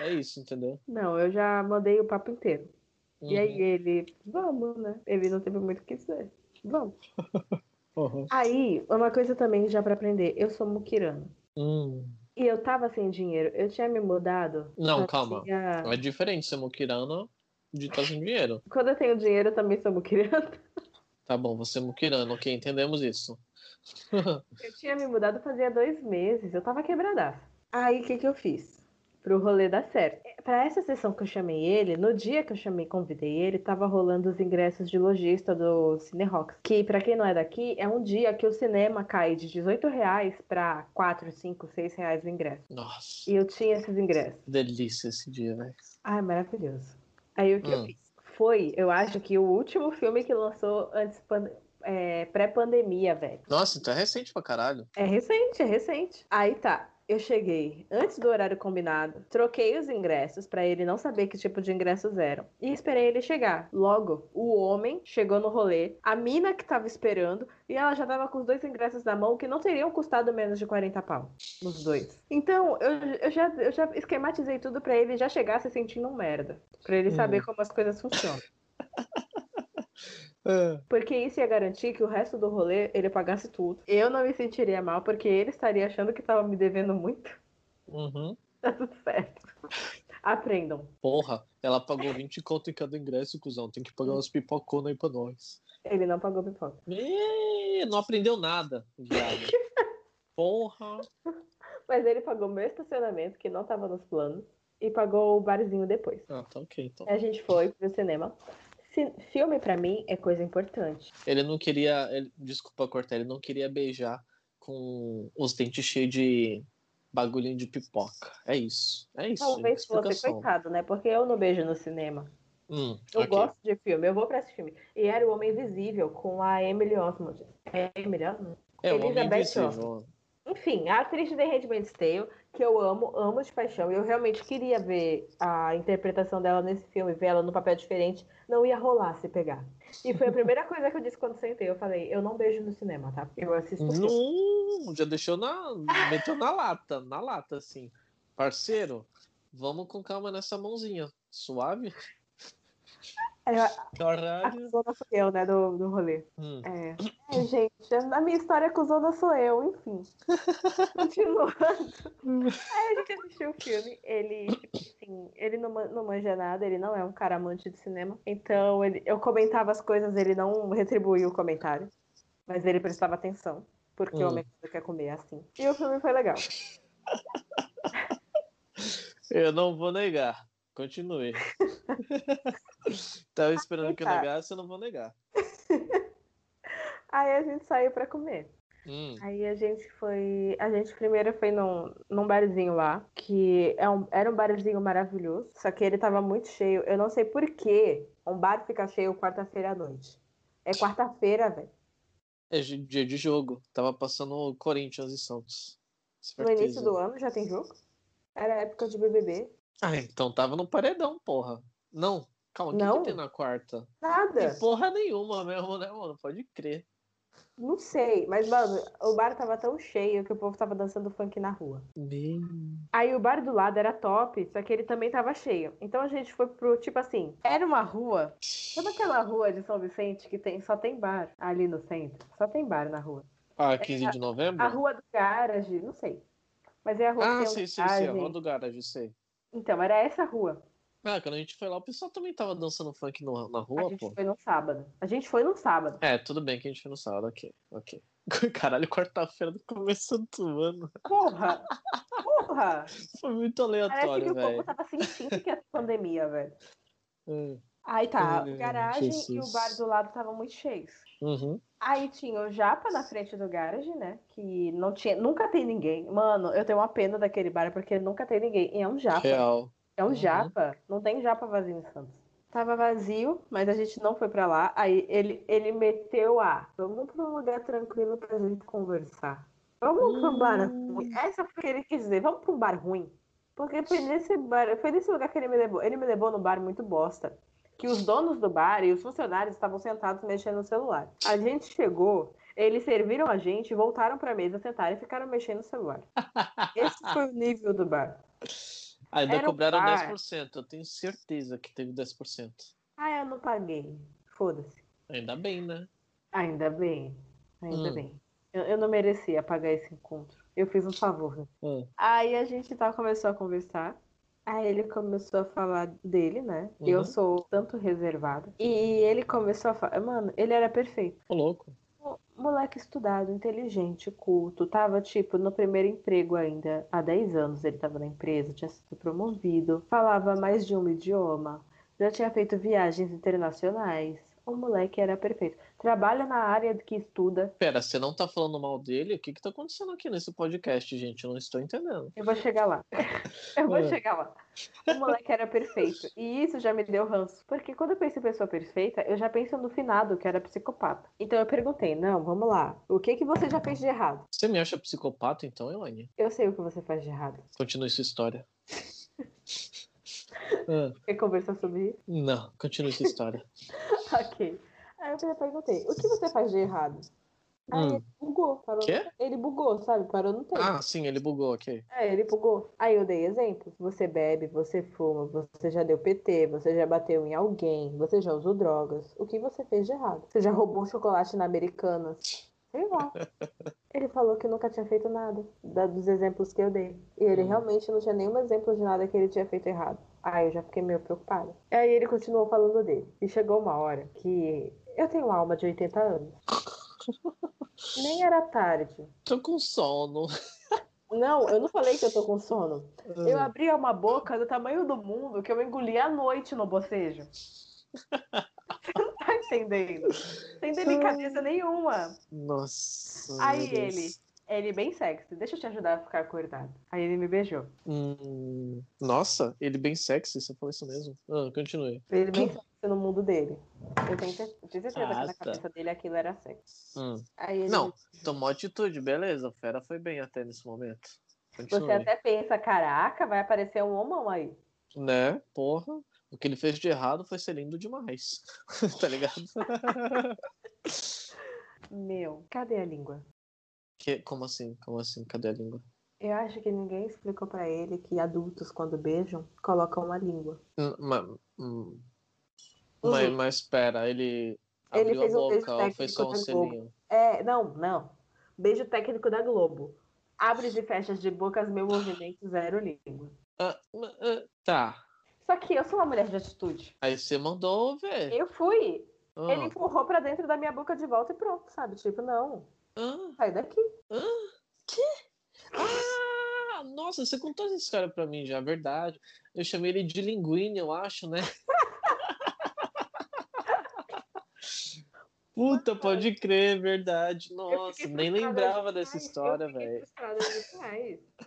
É isso, entendeu? Não, eu já mandei o papo inteiro. E aí Uhum. ele, vamos, né? Ele não teve muito o que dizer. Vamos. Uhum. Aí, uma coisa também já pra aprender. Eu sou muquirana. Hum. E eu tava sem dinheiro. Eu tinha me mudado. Não, calma. É diferente ser muquirana de estar sem dinheiro. Quando eu tenho dinheiro, eu também sou muquirana. Tá bom, você é muquirana, ok, entendemos isso. Eu tinha me mudado fazia dois meses. Eu tava quebradaça. Aí, o que que eu fiz? Pro rolê dar certo. Pra essa sessão que eu chamei ele, no dia que eu chamei, convidei ele, tava rolando os ingressos de lojista do Cine Rocks. Que, pra quem não é daqui, é um dia que o cinema cai de 18 reais pra 4, 5, 6 reais o ingresso. Nossa, E eu tinha esses ingressos. delícia esse dia, velho. Ai, maravilhoso. Aí o que eu Hum. fiz? Foi, eu acho que o último filme que lançou antes pan- é, pré-pandemia, velho. Nossa, então é recente pra caralho. É recente, é recente. Aí tá. Eu cheguei antes do horário combinado, troquei os ingressos pra ele não saber que tipo de ingressos eram e esperei ele chegar. Logo, o homem chegou no rolê, a mina que tava esperando e ela já tava com os dois ingressos na mão que não teriam custado menos de 40 pau, os dois. Então, eu, eu, já, eu já esquematizei tudo pra ele já chegar se sentindo um merda, Pra ele saber Uhum. como as coisas funcionam. É. Porque isso ia garantir que o resto do rolê ele pagasse tudo. Eu não me sentiria mal, porque ele estaria achando que tava me devendo muito. Uhum. Tá tudo certo. Aprendam. Porra, ela pagou 20 conto em cada ingresso, cuzão. Tem que pagar umas pipocona aí pra nós. Ele não pagou pipoca. Ê, não aprendeu nada, viado. Porra. Mas ele pagou meu estacionamento, que não tava nos planos, e pagou o barzinho depois. Ah, tá ok, então. A gente foi pro cinema. Filme, pra mim, é coisa importante. Ele não queria. ele- desculpa cortar, ele não queria beijar com os dentes cheios de bagulhinho de pipoca. É isso. É isso. Talvez fosse coitado, né? Porque eu não beijo no cinema. Hum, Eu ok. gosto de filme, eu vou pra esse filme. E era o Homem Invisível, com a Emily Osmond. É Emily Osmond? É o Homem Elizabeth Invisível. Enfim, a atriz de The Handmaid's Tale, que eu amo, amo de paixão. Eu realmente queria ver a interpretação dela nesse filme, ver ela no papel diferente. Não ia rolar se pegar. E foi a primeira coisa que eu disse quando sentei. Eu falei, eu não beijo no cinema, tá? Eu assisto. Não, já deixou na. Meteu na lata, na lata, assim. Parceiro, vamos com calma nessa mãozinha. Suave? É, a Caralho. cuzona sou eu, né, do, do rolê. Hum. É. É, gente, a minha história cuzona sou eu, enfim. Continuando. Aí a gente assistiu o filme, ele, tipo assim, ele não, não manja nada, ele não é um cara amante de cinema. Então ele, eu comentava as coisas, ele não retribuía o comentário. Mas ele prestava atenção. Porque Hum. o homem quer comer é assim. E o filme foi legal. Eu não vou negar. Continue. Tava esperando que eu tá. negasse, eu não vou negar. Aí a gente saiu pra comer. Hum. Aí a gente foi. A gente primeiro foi num, num barzinho lá, que é um, era um barzinho maravilhoso, só que ele tava muito cheio. Eu não sei por que um bar fica cheio quarta-feira à noite. É quarta-feira, velho. É dia de jogo. Tava passando o Corinthians e Santos. No início Certeza. do ano já tem jogo? Era época de BBB. Ah, então tava no paredão, porra. Não, calma, o que, que tem na quarta? Nada. Tem porra nenhuma mesmo, né, mano? Pode crer. Não sei. Mas, mano, o bar tava tão cheio que o povo tava dançando funk na rua. Meu... Aí o bar do lado era top, só que ele também tava cheio. Então a gente foi pro, tipo assim, era uma rua. Sabe aquela rua de São Vicente que tem, só tem bar ali no centro? Só tem bar na rua. Ah, 15 de novembro? A rua do garage, não sei. Mas é a rua Ah, que tem um sei, sei, sei. A rua do garagem, sei. Então, era essa rua. Ah, quando a gente foi lá, o pessoal também tava dançando funk no- na A rua, gente pô. foi no sábado. A gente foi no sábado. É, tudo bem que a gente foi no sábado, ok, ok. Caralho, quarta-feira do começo do ano. Porra! Porra! Foi muito Parece que aleatório, o povo velho. tava sentindo que era pandemia, velho. Hum, Aí tá, o garagem e Jesus. o bar do lado estavam muito cheios. Uhum. Aí tinha o Japa na frente do garage, né? Que não tinha, nunca tem ninguém. Mano, eu tenho uma pena daquele bar porque nunca tem ninguém. E é um Japa. Real. É um Uhum. japa. Não tem japa vazio em Santos. Tava vazio, mas a gente não foi pra lá. Aí ele, ele meteu a. Vamos pra um lugar tranquilo pra gente conversar. Vamos pra um bar Hum. ruim. Essa foi o que ele quis dizer. Vamos pra um bar ruim. Porque foi nesse bar, foi nesse lugar que ele me levou. Ele me levou num bar muito bosta. Que os donos do bar e os funcionários estavam sentados mexendo no celular. A gente chegou, eles serviram a gente, voltaram pra mesa, sentaram e ficaram mexendo no celular. Esse foi o nível do bar. Ainda Era um cobraram bar. 10%. Eu tenho certeza que teve 10%. Ah, eu não paguei. Foda-se. Ainda bem, né? Ainda bem. Ainda Hum. bem. Eu, eu não merecia pagar esse encontro. Eu fiz um favor. Hum. Aí a gente tá, começou a conversar. Aí ele começou a falar dele, né? Eu Uhum. sou tanto reservada. E ele começou a falar. Mano, ele era perfeito. Ô, louco. Mo- Moleque estudado, inteligente, culto. Tava, tipo, no primeiro emprego ainda. Há 10 anos ele tava na empresa, tinha sido promovido. Falava mais de um idioma. Já tinha feito viagens internacionais. O moleque era perfeito. Trabalha na área que estuda. Pera, você não tá falando mal dele? O que que tá acontecendo aqui nesse podcast, gente? Eu não estou entendendo. Eu vou chegar lá. Eu vou É. chegar lá. O moleque era perfeito. E isso já me deu ranço. Porque quando eu penso em pessoa perfeita, eu já penso no finado, que era psicopata. Então eu perguntei, não, vamos lá. O que que você já fez de errado? Você me acha psicopata, então, Elaine? Eu sei o que você faz de errado. Continue sua história. Ah, Quer conversar sobre isso? não, continue sua história. ok. Aí eu perguntei, o que você faz de errado? Aí Hum. ele bugou. Parou Quê? Ele bugou, sabe? Parou no tempo. Ah, sim, ele bugou, ok. É, ele bugou. Aí eu dei exemplos. Você bebe, você fuma, você já deu PT, você já bateu em alguém, você já usou drogas. O que você fez de errado? Você já roubou chocolate na Americanas? Sei lá. Ele falou que nunca tinha feito nada da- dos exemplos que eu dei. E ele Hum. realmente não tinha nenhum exemplo de nada que ele tinha feito errado. Aí eu já fiquei meio preocupada. Aí ele continuou falando dele. E chegou uma hora que eu tenho alma de 80 anos. Nem era tarde. Tô com sono. Não, eu não falei que eu tô com sono. Eu Ah, abria uma boca do tamanho do mundo que eu engoli à noite no bocejo. Você não tá entendendo? Sem delicadeza nenhuma. Nossa. Aí meu Deus. Ele, ele bem sexy, deixa eu te ajudar a ficar acordado. Aí ele me beijou. Hum, nossa, ele bem sexy, você falou isso mesmo. Ah, continue. Ele bem sexy no mundo dele. Eu tenho certeza Ah, que na tá. cabeça dele aquilo era sexy. Hum. Aí ele, Não, tomou atitude, beleza. O Fera foi bem até nesse momento. Continue. você até pensa, caraca, vai aparecer um homão aí. Né? Porra. O que ele fez de errado foi ser lindo demais. tá ligado? Meu, cadê a língua? Que, como assim? Como assim? Cadê a língua? Eu acho que ninguém explicou pra ele que adultos, quando beijam, colocam a língua. Hum, ma- hum. Mas, Uhum. mas pera, ele Ele abriu fez a beijo boca ou foi técnico só um selinho? É, não, não. Beijo técnico da Globo. Abres e fechas de bocas, meu movimento, zero língua. Ma- ah, tá. Só que eu sou uma mulher de atitude. Aí você mandou ver. Eu fui. Ah, Ele empurrou pra dentro da minha boca de volta e pronto, sabe? Tipo, não, ah, sai daqui. ah, nossa, você contou essa história pra mim já, verdade. Eu chamei ele de linguine, eu acho, né? Puta, pode crer, verdade. Eu Nossa, nem lembrava dessa demais, história, eu fiquei velho.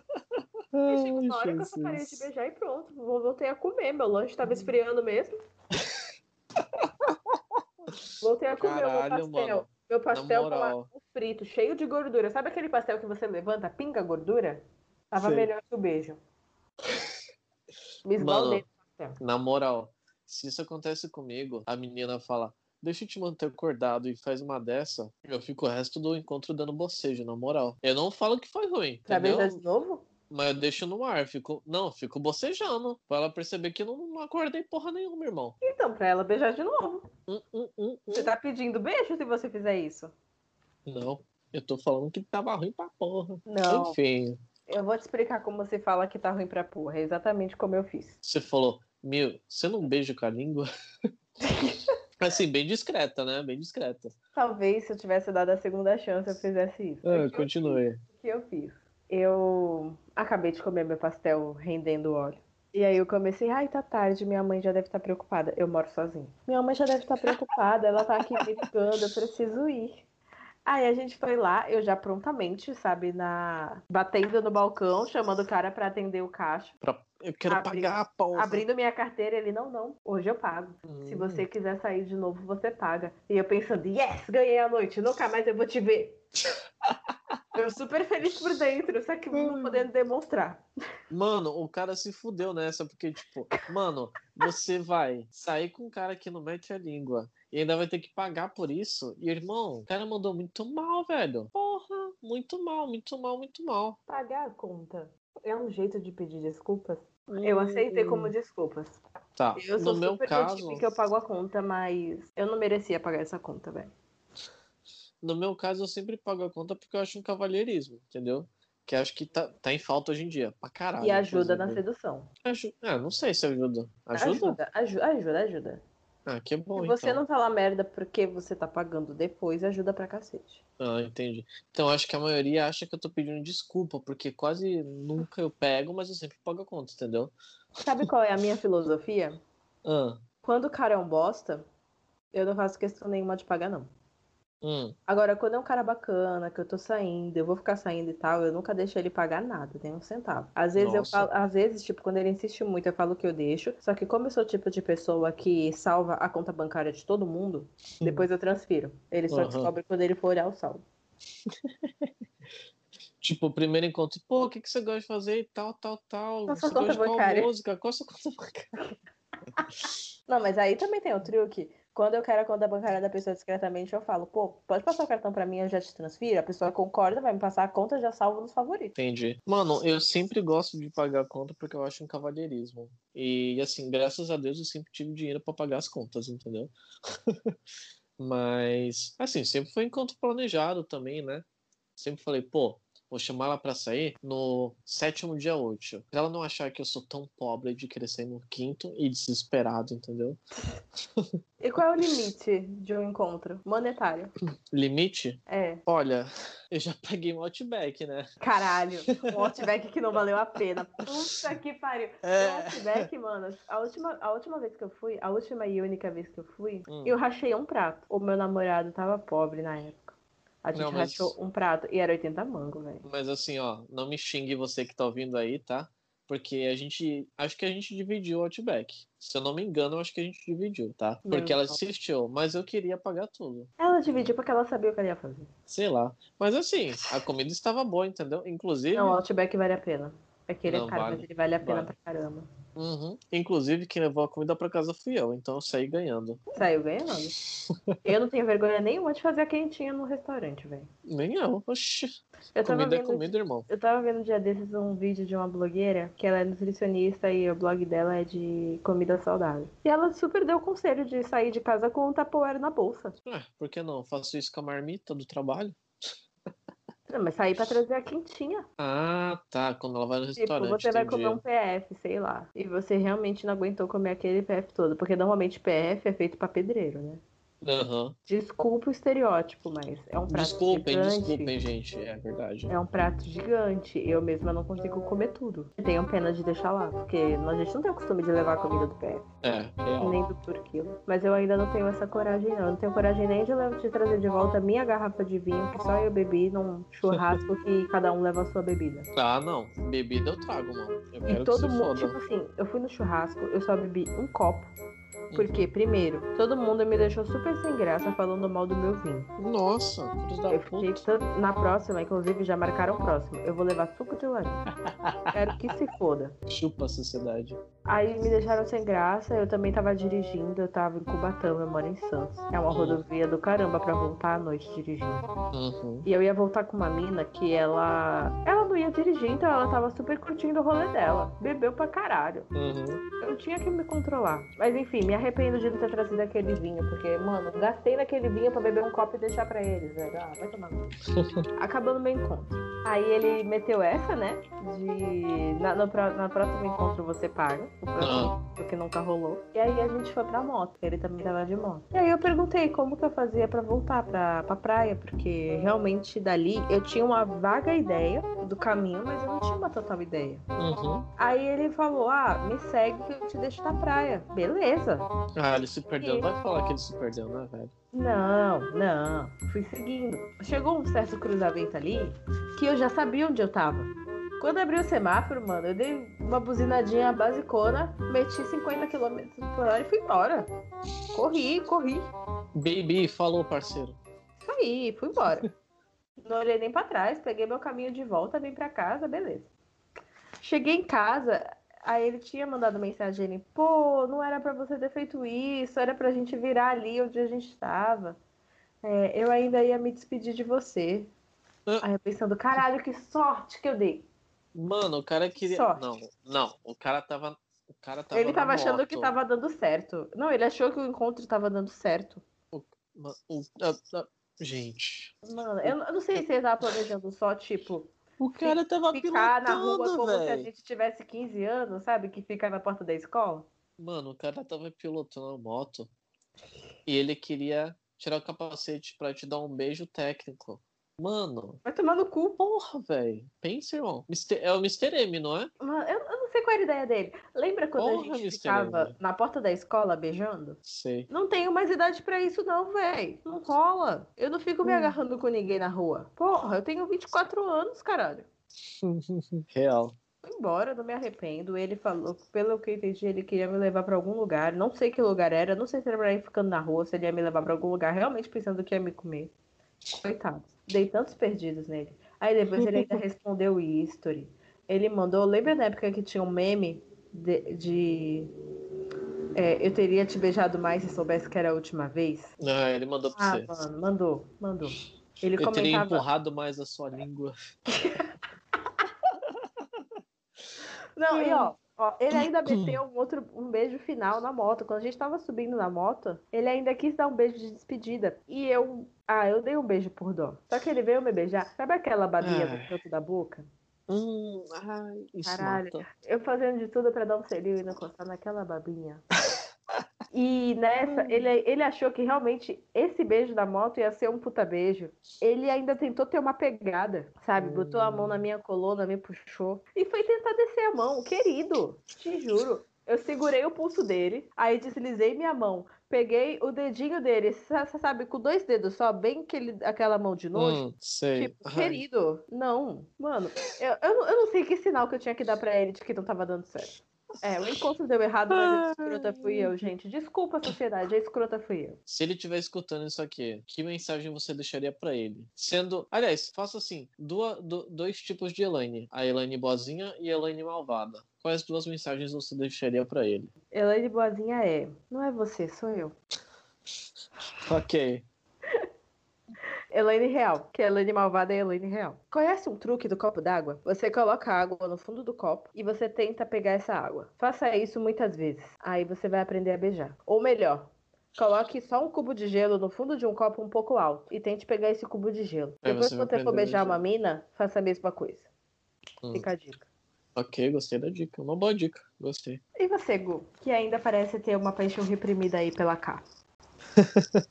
E Ai, chegou uma hora que eu parei de Jesus. beijar e pronto. Vou- Voltei a comer. Meu lanche tava esfriando mesmo. Voltei a comer o meu Caralho, pastel. mano. Meu pastel Na moral. Frito, cheio de gordura. Sabe aquele pastel que você levanta, pinga gordura? Tava Sei. melhor que o beijo. Me esbaldei no pastel. Na moral, se isso acontece comigo, a menina fala, deixa eu te manter acordado e faz uma dessa, eu fico o resto do encontro dando bocejo, na moral. Eu não falo que foi ruim, Pra entendeu? beijar de novo? Mas eu deixo no ar, fico. Não, fico bocejando. Pra ela perceber que não, não acordei porra nenhuma, irmão. Então, pra ela beijar de novo. Hum, hum, hum, Você hum. tá pedindo beijo se você fizer isso? Não. Eu tô falando que tava ruim pra porra. Não. Enfim, Eu vou te explicar como você fala que tá ruim pra porra. É exatamente como eu fiz. você falou, meu, você não beija com a língua? assim, bem discreta, né? Bem discreta. Talvez se eu tivesse dado a segunda chance eu fizesse isso. Ah, continue. O que eu fiz? Eu acabei de comer meu pastel rendendo óleo. E aí eu comecei, ai, tá tarde, minha mãe já deve estar preocupada. Eu moro sozinha. Minha mãe já deve estar preocupada, ela tá aqui me ligando, eu preciso ir. Aí a gente foi lá, eu já prontamente, sabe, na batendo no balcão, chamando o cara pra atender o caixa. Pra Eu quero Abri- pagar a porra. Abrindo minha carteira, ele, não, não, hoje eu pago. Se Hum. você quiser sair de novo, você paga. E eu pensando, yes, ganhei a noite, nunca mais eu vou te ver. eu super feliz por dentro, só que não podendo demonstrar. Mano, o cara se fudeu nessa, porque, tipo, mano, você vai sair com um cara que não mete a língua e ainda vai ter que pagar por isso. E, irmão, o cara mandou muito mal, velho. Porra, muito mal, muito mal, muito mal. Pagar a conta é um jeito de pedir desculpas? Eu aceitei como desculpas. Tá, Eu sou no meu super do caso, time que eu pago a conta, mas eu não merecia pagar essa conta, velho. No meu caso, eu sempre pago a conta porque eu acho um cavalheirismo, entendeu? Que acho que tá, tá em falta hoje em dia, pra caralho. E ajuda na sedução. Aju- Ah, não sei se ajuda. Ajuda? Ajuda, ajuda, ajuda. ajuda. Ah, que bom, Se você então. não falar merda porque você tá pagando depois, ajuda pra cacete. Ah, entendi. Então acho que a maioria acha que eu tô pedindo desculpa, porque quase nunca eu pego, mas eu sempre pago a conta, entendeu? Sabe qual é a minha filosofia? Ah, Quando o cara é um bosta, eu não faço questão nenhuma de pagar, não. Hum, Agora, quando é um cara bacana, que eu tô saindo, eu vou ficar saindo e tal, eu nunca deixo ele pagar nada, nem um centavo. Às vezes eu Nossa. falo, às vezes, tipo, quando ele insiste muito, eu falo que eu deixo. Só que como eu sou o tipo de pessoa que salva a conta bancária de todo mundo, depois eu transfiro. Ele só Aham. descobre quando ele for olhar o saldo. Tipo, o primeiro encontro, pô, o que, que você gosta de fazer e tal, tal, tal. Qual Você conta gosta de qual bancária? música? Qual sua conta bancária? Não, mas aí também tem o truque. Quando eu quero a conta bancária da pessoa discretamente, eu falo, pô, pode passar o cartão pra mim, eu já te transfiro. A pessoa concorda, vai me passar a conta, já salvo nos favoritos. Entendi. Mano, eu sempre gosto de pagar a conta porque eu acho um cavalheirismo. E, assim, graças a Deus eu sempre tive dinheiro pra pagar as contas, entendeu? Mas, assim, sempre foi encontro planejado também, né? Sempre falei, pô, vou chamar ela pra sair no sétimo dia útil. Pra ela não achar que eu sou tão pobre de sair no quinto e desesperado, entendeu? E qual é o limite de um encontro? Monetário. Limite? É. Olha, eu já paguei um Outback, né? Caralho, um Outback que não valeu a pena. Puta que pariu. É. O Outback, mano, a última, a última vez que eu fui, a última e única vez que eu fui, Hum. eu rachei um prato. O meu namorado tava pobre na época. A gente Não, mas- rachou um prato e era 80 mango, velho. Mas assim, ó, não me xingue você que tá ouvindo aí, tá? Porque a gente. Acho que a gente dividiu o Outback. Se eu não me engano, acho que a gente dividiu, tá? Porque ela Deus. assistiu, mas eu queria pagar tudo. Ela dividiu porque ela sabia o que ela ia fazer. Sei lá. Mas assim, a comida estava boa, entendeu? Inclusive. Não, o Outback vale a pena. É que ele Não, é caro, vale. mas ele vale a pena Vale. pra caramba. Uhum. Inclusive, quem levou a comida pra casa fui eu, então eu saí ganhando. Saiu ganhando. eu não tenho vergonha nenhuma de fazer a quentinha no restaurante, velho. Nem eu. Oxi. Eu tava Comida é vendo comida, irmão. Eu tava vendo um dia desses um vídeo de uma blogueira que ela é nutricionista e o blog dela é de comida saudável. E ela super deu o conselho de sair de casa com um Tupperware na bolsa. Ué, por que não? Faço isso com a marmita do trabalho. Não, mas sair pra trazer a quentinha. Ah, tá. Quando ela vai no Tipo, restaurante. você vai entendi. comer um PF, sei lá. E você realmente não aguentou comer aquele PF todo. Porque normalmente PF é feito pra pedreiro, né? Aham. Desculpa o estereótipo, mas é um prato Desculpem, gigante. desculpem, gente. É verdade. É um prato gigante. Eu mesma não consigo comer tudo. Tenho pena de deixar lá, porque a gente não tem o costume de levar a comida do PF. É, real. nem do por quilo. Mas eu ainda não tenho essa coragem, não. Eu não tenho coragem nem de, levar- de trazer de volta a minha garrafa de vinho, que só eu bebi num churrasco que cada um leva a sua bebida. Ah, não. Bebida eu trago, mano. Eu E todo mundo, tipo assim, eu fui no churrasco, eu só bebi um copo. Porque, primeiro, todo mundo me deixou super sem graça falando mal do meu vinho. Nossa, filhos da Eu fiquei puta. tanto- na próxima, inclusive já marcaram o próximo. Eu vou levar suco de laranja. Quero que se foda. Chupa a sociedade. Aí me deixaram sem graça, eu também tava dirigindo, eu tava em Cubatão, eu moro em Santos. É uma Hum. rodovia do caramba pra voltar à noite dirigindo. Uhum. E eu ia voltar com uma mina que ela. Ela não ia dirigir, então ela tava super curtindo o rolê dela. Bebeu pra caralho. Uhum. Eu tinha que me controlar. Mas enfim, me arrependo de não ter trazido aquele vinho, porque, mano, gastei naquele vinho pra beber um copo e deixar pra eles, velho. Ah, vai tomar. Acabando meu encontro. Aí ele meteu essa, né? De. Na, no, na próximo encontro você paga. O porque nunca rolou. E aí a gente foi pra moto. Ele também tava de moto. E aí eu perguntei como que eu fazia pra voltar pra, pra praia, porque realmente dali eu tinha uma vaga ideia do caminho, mas eu não tinha uma total ideia. Uhum. Aí ele falou: Ah, me segue que eu te deixo na praia. Beleza. Ah, ele se perdeu. Vai falar que ele se perdeu, né, velho? Não, não. Fui seguindo. Chegou um certo cruzamento ali que eu já sabia onde eu tava. Quando abriu o semáforo, mano, eu dei uma buzinadinha basicona, meti 50 km por hora e fui embora. Corri, corri. Baby, falou, parceiro. Isso aí, fui embora. Não olhei nem pra trás, peguei meu caminho de volta, vim pra casa, beleza. Cheguei em casa, aí ele tinha mandado mensagem, ele, pô, não era pra você ter feito isso, era pra gente virar ali onde a gente estava. É, eu ainda ia me despedir de você. Aí eu pensando, caralho, que sorte que eu dei. Mano, o cara queria. Sorte. Não, não. O cara tava. O cara tava. ele tava achando moto. que tava dando certo. Não, ele achou que o encontro tava dando certo. Ma- o- ah, ah, Gente. Mano, eu, eu não sei se ele tava planejando só, tipo, O cara tava ficar na rua como se a gente tivesse 15 anos, sabe? Que fica na porta da escola. Mano, o cara tava pilotando a moto e ele queria tirar o capacete pra te dar um beijo técnico. Mano, Vai tomar no cu. porra, velho. Pensa, irmão. Mister- É o Mr. M, não é? Mano, eu, eu não sei qual era a ideia dele. Lembra quando Porra, a gente ficava M. na porta da escola beijando? Sei. Não tenho mais idade pra isso, não, véi. Não rola. Eu não fico me Hum. agarrando com ninguém na rua. Porra, eu tenho 24 anos, caralho. Real. Embora, não me arrependo. Ele falou, pelo que eu entendi, ele queria me levar pra algum lugar. Não sei que lugar era, não sei se era pra ir ficando na rua, se ele ia me levar pra algum lugar, realmente pensando que ia me comer. Coitado. Dei tantos perdidos nele. Aí depois ele ainda respondeu o history. Ele mandou, lembra na época que tinha um meme de. de, é, eu teria te beijado mais se soubesse que era a última vez? Ah, ele mandou pra Ah, você. mano, mandou, mandou. Ele Eu teria comentava. empurrado mais a sua língua. Não, e ó, ó, ele ainda meteu um outro um beijo final na moto. Quando a gente tava subindo na moto, ele ainda quis dar um beijo de despedida. E eu. Ah, eu dei um beijo por dó. Só que ele veio me beijar. Sabe aquela babinha do canto da boca? Hum, ai, isso Caralho. mata. Eu fazendo de tudo pra dar um selinho e não encostar naquela babinha. E nessa, ele, ele achou que realmente esse beijo da moto ia ser um puta beijo. Ele ainda tentou ter uma pegada, sabe? Botou a mão na minha coluna, me puxou. E foi tentar descer a mão. Querido, te juro. Eu segurei o pulso dele, aí deslizei minha mão. Peguei o dedinho dele, sa- sabe, com dois dedos só, bem aquele, aquela mão de nojo. Hum, sei. Tipo, Ai, querido, não. Mano, eu, eu, não- eu não sei que sinal que eu tinha que dar pra ele de que não tava dando certo. É, o encontro deu errado, mas a escrota fui eu, gente. Desculpa, sociedade, a escrota fui eu. Se ele estiver escutando isso aqui, que mensagem você deixaria pra ele? Sendo. Aliás, faça assim: duas, do- dois tipos de Elaine: a Elaine boazinha e a Elaine malvada. Quais duas mensagens você deixaria pra ele? Elaine Boazinha é. Não é você, sou eu. Ok. Elaine Real, que é Elaine Malvada é Elaine Real. Conhece um truque do copo d'água? Você coloca a água no fundo do copo e você tenta pegar essa água. Faça isso muitas vezes. Aí você vai aprender a beijar. Ou melhor, coloque só um cubo de gelo no fundo de um copo um pouco alto e tente pegar esse cubo de gelo. Aí Depois você que você for beijar uma mina, faça a mesma coisa. Hum. Fica a dica. Ok, gostei da dica. Uma boa dica. Gostei. E você, Gu, que ainda parece ter uma paixão reprimida aí pela K?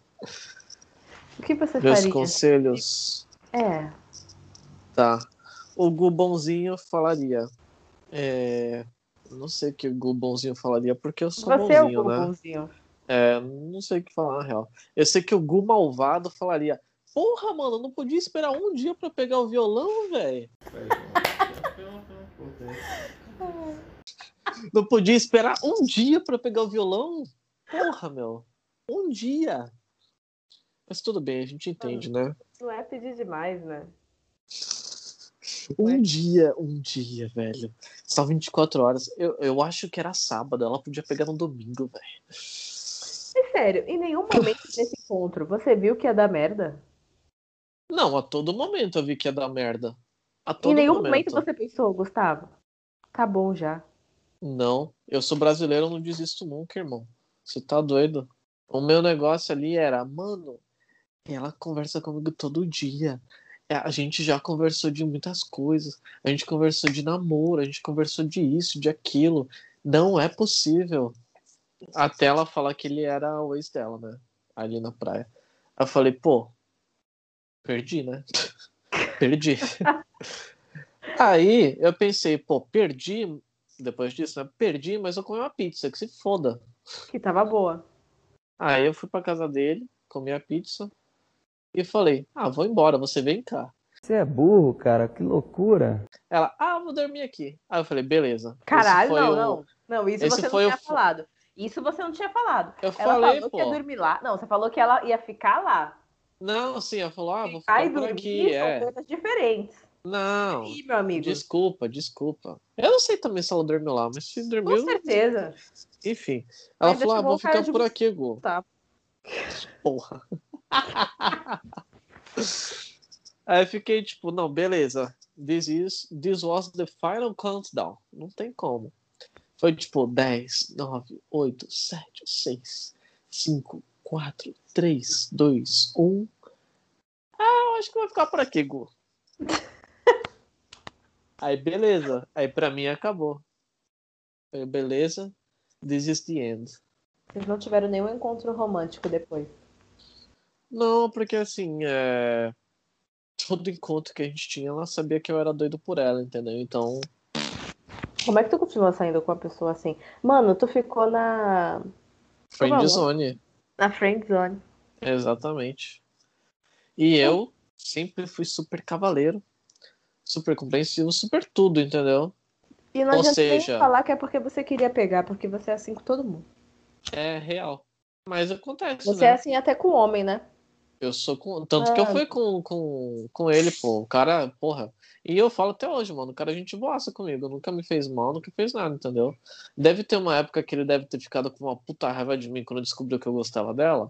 o que você Meus faria? conselhos. É, Tá. O Gu Bonzinho falaria. É. Não sei o que o Gu Bonzinho falaria, porque eu sou você é o bonzinho, Gu né? bonzinho. É, não sei o que falar, na real. Eu sei que o Gu Malvado falaria: Porra, mano, eu não podia esperar um dia pra pegar o violão, velho. Não podia esperar um dia pra pegar o violão? Porra, meu. Um dia. Mas tudo bem, a gente entende, né? Não é pedir demais, né? Um dia, um dia, velho. Só 24 horas. Eu, eu acho que era sábado, ela podia pegar no domingo, velho. É sério, em nenhum momento desse encontro você viu que ia dar merda? Não, a todo momento eu vi que ia dar merda. A todo em nenhum momento. momento você pensou, Gustavo, tá bom já. Não, eu sou brasileiro, eu não desisto nunca, irmão. Você tá doido? O meu negócio ali era, mano, ela conversa comigo todo dia. É, A gente já conversou de muitas coisas. A gente conversou de namoro, a gente conversou de isso, de aquilo. Não é possível. Até ela falar que ele era o ex dela, né? Ali na praia. Eu falei, pô, perdi, né? perdi. Aí eu pensei, pô, perdi. Depois disso, né? Perdi, mas eu comi uma pizza, que se foda. Que tava boa. Aí eu fui pra casa dele, comi a pizza e falei: Ah, vou embora, você vem cá. Você é burro, cara, que loucura. Ela, ah, vou dormir aqui. Aí eu falei, beleza. Caralho, não, o- não. Não, isso esse você não foi o tinha fo- falado. Isso você não tinha falado. Eu Ela falei, falou pô. que ia dormir lá. Não, você falou que ela ia ficar lá. Não, sim, ela falou, ah, vou Ficar e por dormir aqui. são É. coisas diferentes. Não, Ih, meu amigo. desculpa, desculpa. Eu não sei também se ela dormiu lá, mas se Com dormiu, certeza. enfim. Ela Ainda falou, ah, vou ficar de por aqui, Gu. Tá. Porra. Aí eu fiquei tipo, não, beleza. This, is, this was the final countdown. Não tem como. Foi tipo 10, 9, 8, 7, 6, 5, 4, 3, 2, 1. Ah, eu acho que vai ficar por aqui, Gu. Aí beleza. Aí pra mim acabou. Aí, beleza. This is the end. Vocês não tiveram nenhum encontro romântico depois. Não, porque assim, é... todo encontro que a gente tinha, ela sabia que eu era doido por ela, entendeu? Então, Como é que tu continua saindo com uma pessoa assim? Mano, tu ficou na. friend é zone. Na friend zone. Exatamente. E eu sempre fui super cavaleiro, super compreensivo, super tudo, entendeu? E não Ou adianta seja- nem falar que é porque você queria pegar, porque você é assim com todo mundo. É real. Mas acontece, Você né? é assim até com homem, né? Eu sou com. Tanto que eu Ah. fui com, com, com ele, pô. O cara, porra. E eu falo até hoje, mano. O cara, a gente boaça comigo. Nunca me fez mal, nunca fez nada, entendeu? Deve ter uma época que ele deve ter ficado com uma puta raiva de mim quando descobriu que eu gostava dela.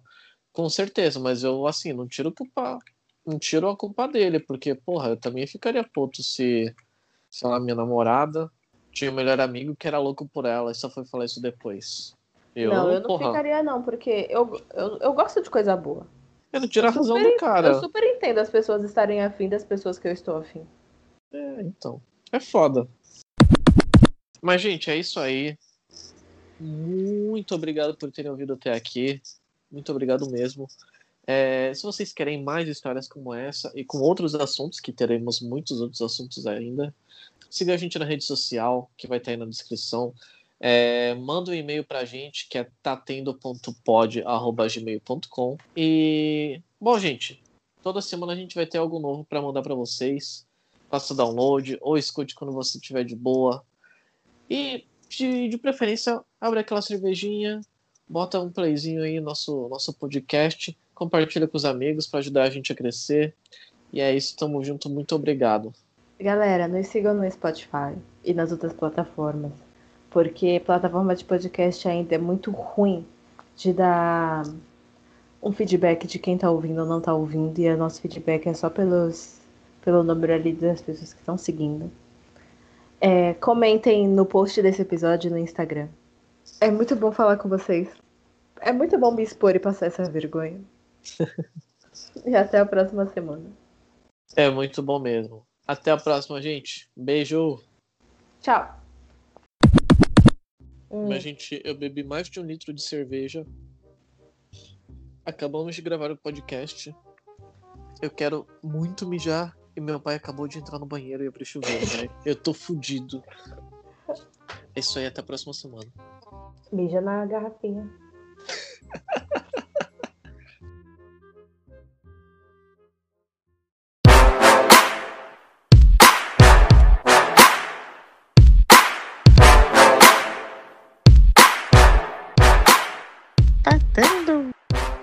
Com certeza, mas eu, assim, não tiro culpa. Não tiro a culpa dele, porque, porra, eu também ficaria puto se, sei lá, minha namorada tinha um melhor amigo que era louco por ela e só foi falar isso depois. Eu, não, eu não porra, ficaria, não, porque eu, eu, eu gosto de coisa boa. eu não tiro a razão super- do cara. Eu super entendo as pessoas estarem afim das pessoas que eu estou afim. É, então. É foda. Mas, gente, é isso aí. Muito obrigado por terem ouvido até aqui. Muito obrigado mesmo. É, se vocês querem mais histórias como essa e com outros assuntos, que teremos muitos outros assuntos ainda, siga a gente na rede social, que vai estar aí na descrição. É, manda um e-mail pra gente, que é tatendo.pod.gmail.com. E, bom, gente, toda semana a gente vai ter algo novo para mandar para vocês faça download ou escute quando você estiver de boa. E de, de preferência, abre aquela cervejinha, bota um playzinho aí no nosso, nosso podcast, compartilha com os amigos para ajudar a gente a crescer. E é isso, tamo junto, muito obrigado. Galera, nos sigam no Spotify e nas outras plataformas. Porque plataforma de podcast ainda é muito ruim de dar um feedback de quem tá ouvindo ou não tá ouvindo. E o nosso feedback é só pelos, pelo número ali das pessoas que estão seguindo. É, comentem no post desse episódio no Instagram. É muito bom falar com vocês. É muito bom me expor e passar essa vergonha. e até a próxima semana. É muito bom mesmo. Até a próxima, gente. Beijo. Tchau. Mas, gente, eu bebi mais de um litro de cerveja. Acabamos de gravar o podcast. Eu quero muito mijar. E meu pai acabou de entrar no banheiro e abrir chuveiro, velho. Eu tô fudido. É isso aí, até a próxima semana. Mija na garrafinha.